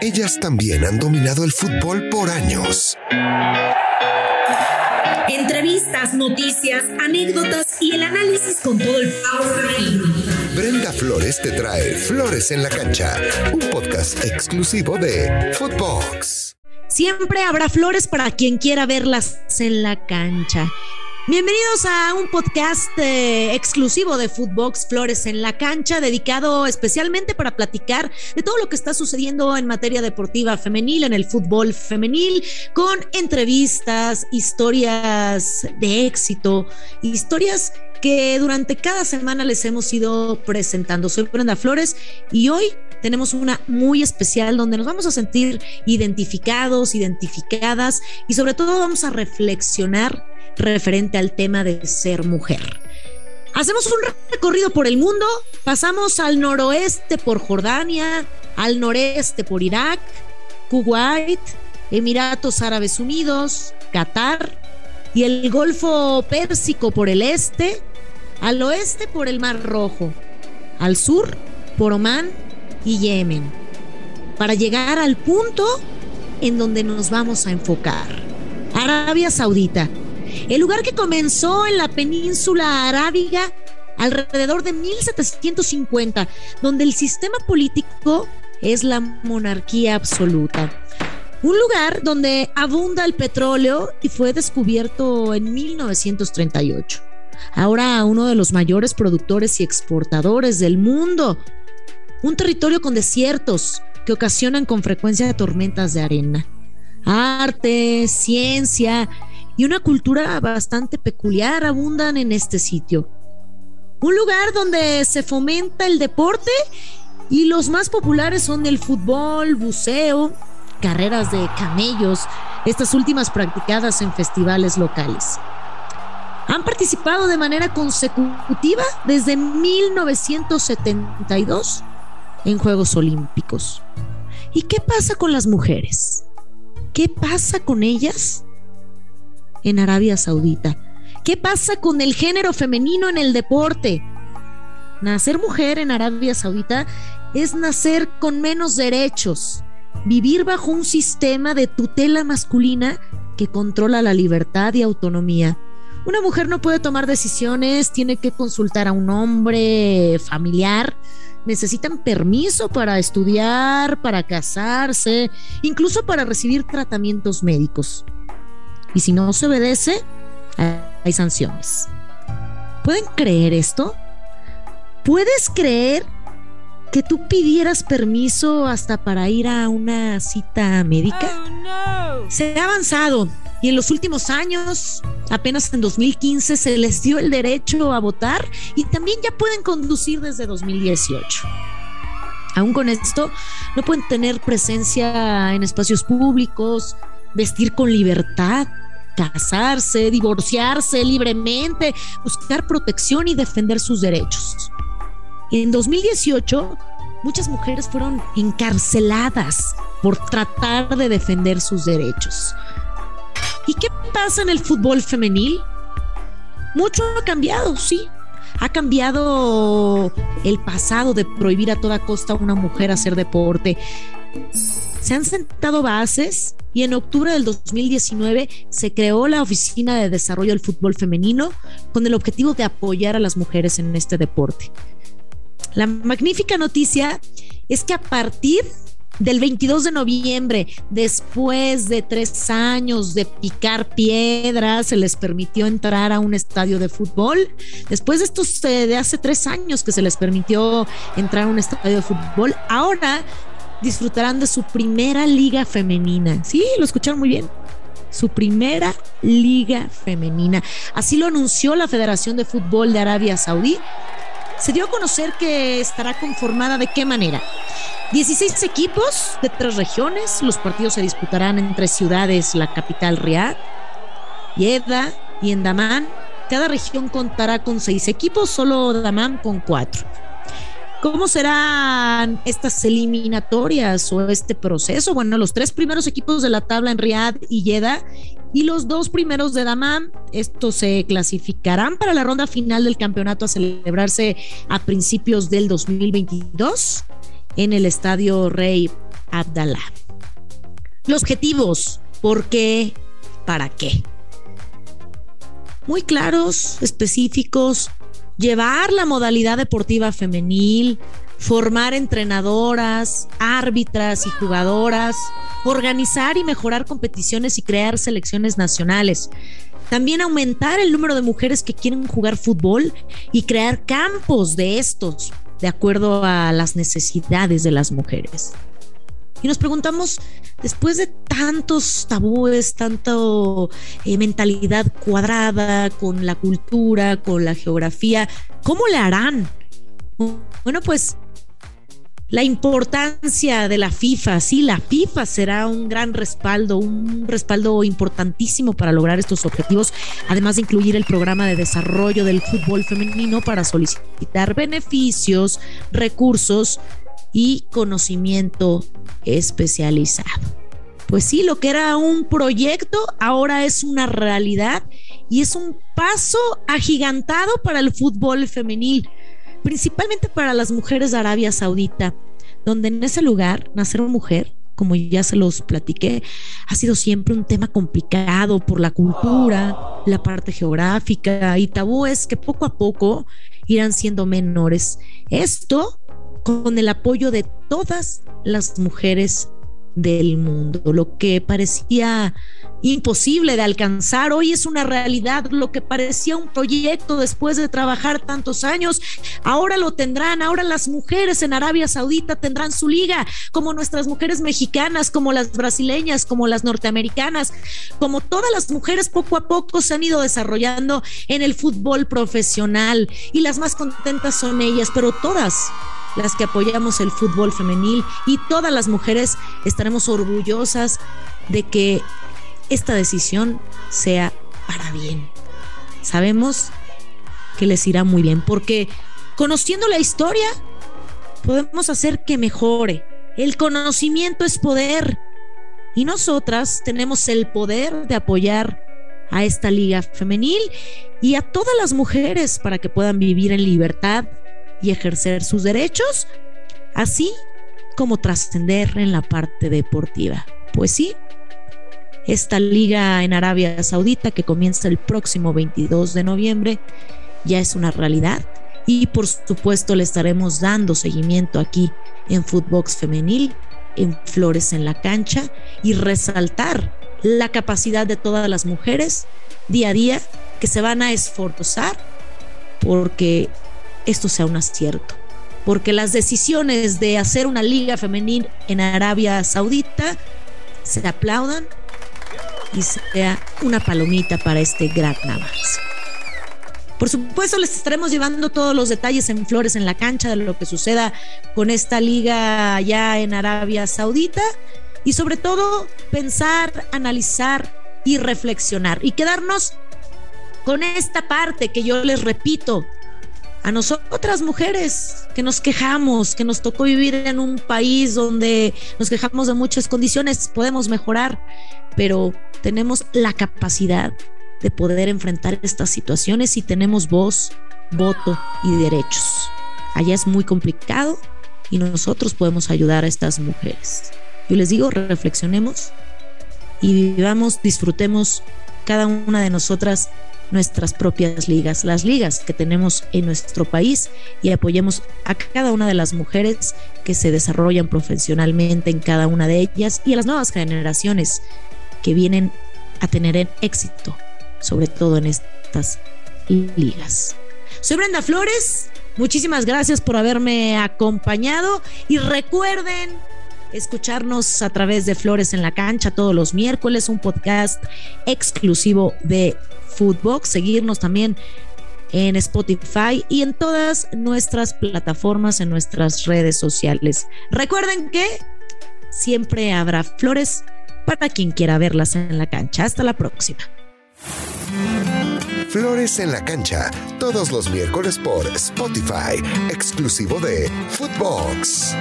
Ellas también han dominado el fútbol por años. Entrevistas, noticias, anécdotas y el análisis con todo el power Brenda Flores te trae Flores en la Cancha, un podcast exclusivo de Footbox. Siempre habrá flores para quien quiera verlas en la cancha. Bienvenidos a un podcast eh, exclusivo de Footbox Flores en la cancha, dedicado especialmente para platicar de todo lo que está sucediendo en materia deportiva femenil, en el fútbol femenil, con entrevistas, historias de éxito, historias que durante cada semana les hemos ido presentando. Soy Brenda Flores y hoy tenemos una muy especial donde nos vamos a sentir identificados, identificadas y sobre todo vamos a reflexionar referente al tema de ser mujer. Hacemos un recorrido por el mundo, pasamos al noroeste por Jordania, al noreste por Irak, Kuwait, Emiratos Árabes Unidos, Qatar y el Golfo Pérsico por el este, al oeste por el Mar Rojo, al sur por Omán y Yemen, para llegar al punto en donde nos vamos a enfocar. Arabia Saudita, el lugar que comenzó en la península arábiga alrededor de 1750, donde el sistema político es la monarquía absoluta. Un lugar donde abunda el petróleo y fue descubierto en 1938. Ahora uno de los mayores productores y exportadores del mundo. Un territorio con desiertos que ocasionan con frecuencia tormentas de arena. Arte, ciencia y una cultura bastante peculiar abundan en este sitio. Un lugar donde se fomenta el deporte y los más populares son el fútbol, buceo, carreras de camellos, estas últimas practicadas en festivales locales. Han participado de manera consecutiva desde 1972 en Juegos Olímpicos. ¿Y qué pasa con las mujeres? ¿Qué pasa con ellas en Arabia Saudita? ¿Qué pasa con el género femenino en el deporte? Nacer mujer en Arabia Saudita es nacer con menos derechos, vivir bajo un sistema de tutela masculina que controla la libertad y autonomía. Una mujer no puede tomar decisiones, tiene que consultar a un hombre familiar, necesitan permiso para estudiar, para casarse, incluso para recibir tratamientos médicos. Y si no se obedece, hay sanciones. ¿Pueden creer esto? ¿Puedes creer que tú pidieras permiso hasta para ir a una cita médica? Oh, se ha avanzado y en los últimos años, apenas en 2015, se les dio el derecho a votar y también ya pueden conducir desde 2018. Aún con esto, no pueden tener presencia en espacios públicos, vestir con libertad, casarse, divorciarse libremente, buscar protección y defender sus derechos. En 2018, muchas mujeres fueron encarceladas por tratar de defender sus derechos. ¿Y qué pasa en el fútbol femenil? Mucho ha cambiado, sí. Ha cambiado el pasado de prohibir a toda costa a una mujer hacer deporte. Se han sentado bases y en octubre del 2019 se creó la Oficina de Desarrollo del Fútbol Femenino con el objetivo de apoyar a las mujeres en este deporte. La magnífica noticia es que a partir del 22 de noviembre, después de tres años de picar piedras, se les permitió entrar a un estadio de fútbol. Después de estos, de hace tres años que se les permitió entrar a un estadio de fútbol, ahora disfrutarán de su primera liga femenina. Sí, lo escucharon muy bien. Su primera liga femenina. Así lo anunció la Federación de Fútbol de Arabia Saudí. Se dio a conocer que estará conformada de qué manera. 16 equipos de tres regiones. Los partidos se disputarán entre ciudades, la capital Riyadh, Jeddah y en Damán. Cada región contará con seis equipos, solo Damán con cuatro. ¿Cómo serán estas eliminatorias o este proceso? Bueno, los tres primeros equipos de la tabla en Riyadh y Jeddah y los dos primeros de Damam, estos se clasificarán para la ronda final del campeonato a celebrarse a principios del 2022 en el Estadio Rey Abdallah. Los objetivos, ¿por qué? ¿Para qué? Muy claros, específicos, llevar la modalidad deportiva femenil, formar entrenadoras, árbitras y jugadoras, organizar y mejorar competiciones y crear selecciones nacionales. También aumentar el número de mujeres que quieren jugar fútbol y crear campos de estos de acuerdo a las necesidades de las mujeres. Y nos preguntamos, después de tantos tabúes, tanta eh, mentalidad cuadrada con la cultura, con la geografía, ¿cómo le harán? Bueno, pues la importancia de la FIFA. Sí, la FIFA será un gran respaldo, un respaldo importantísimo para lograr estos objetivos, además de incluir el programa de desarrollo del fútbol femenino para solicitar beneficios, recursos y conocimiento especializado. Pues sí, lo que era un proyecto ahora es una realidad y es un paso agigantado para el fútbol femenil principalmente para las mujeres de Arabia Saudita, donde en ese lugar nacer una mujer, como ya se los platiqué, ha sido siempre un tema complicado por la cultura, la parte geográfica y tabúes que poco a poco irán siendo menores. Esto con el apoyo de todas las mujeres del mundo. Lo que parecía imposible de alcanzar, hoy es una realidad. Lo que parecía un proyecto después de trabajar tantos años, ahora lo tendrán. Ahora las mujeres en Arabia Saudita tendrán su liga, como nuestras mujeres mexicanas, como las brasileñas, como las norteamericanas, como todas las mujeres poco a poco se han ido desarrollando en el fútbol profesional y las más contentas son ellas, pero todas las que apoyamos el fútbol femenil y todas las mujeres estaremos orgullosas de que esta decisión sea para bien. Sabemos que les irá muy bien porque conociendo la historia podemos hacer que mejore. El conocimiento es poder y nosotras tenemos el poder de apoyar a esta liga femenil y a todas las mujeres para que puedan vivir en libertad y ejercer sus derechos, así como trascender en la parte deportiva. Pues sí, esta liga en Arabia Saudita que comienza el próximo 22 de noviembre ya es una realidad y por supuesto le estaremos dando seguimiento aquí en Footbox Femenil, en Flores en la Cancha y resaltar la capacidad de todas las mujeres día a día que se van a esforzar porque esto sea un acierto. Porque las decisiones de hacer una liga femenil en Arabia Saudita se aplaudan y sea una palomita para este gran avance. Por supuesto, les estaremos llevando todos los detalles en Flores en la cancha de lo que suceda con esta liga allá en Arabia Saudita y sobre todo pensar, analizar y reflexionar y quedarnos con esta parte que yo les repito, a nosotras mujeres que nos quejamos, que nos tocó vivir en un país donde nos quejamos de muchas condiciones, podemos mejorar, pero tenemos la capacidad de poder enfrentar estas situaciones si tenemos voz, voto y derechos. Allá es muy complicado y nosotros podemos ayudar a estas mujeres. Yo les digo, reflexionemos y vivamos, disfrutemos cada una de nosotras nuestras propias ligas, las ligas que tenemos en nuestro país y apoyemos a cada una de las mujeres que se desarrollan profesionalmente en cada una de ellas y a las nuevas generaciones que vienen a tener éxito, sobre todo en estas ligas. Soy Brenda Flores, muchísimas gracias por haberme acompañado y recuerden escucharnos a través de Flores en la Cancha todos los miércoles, un podcast exclusivo de Foodbox, seguirnos también en Spotify y en todas nuestras plataformas, en nuestras redes sociales. Recuerden que siempre habrá flores para quien quiera verlas en la cancha. Hasta la próxima. Flores en la cancha, todos los miércoles por Spotify, exclusivo de Footbox.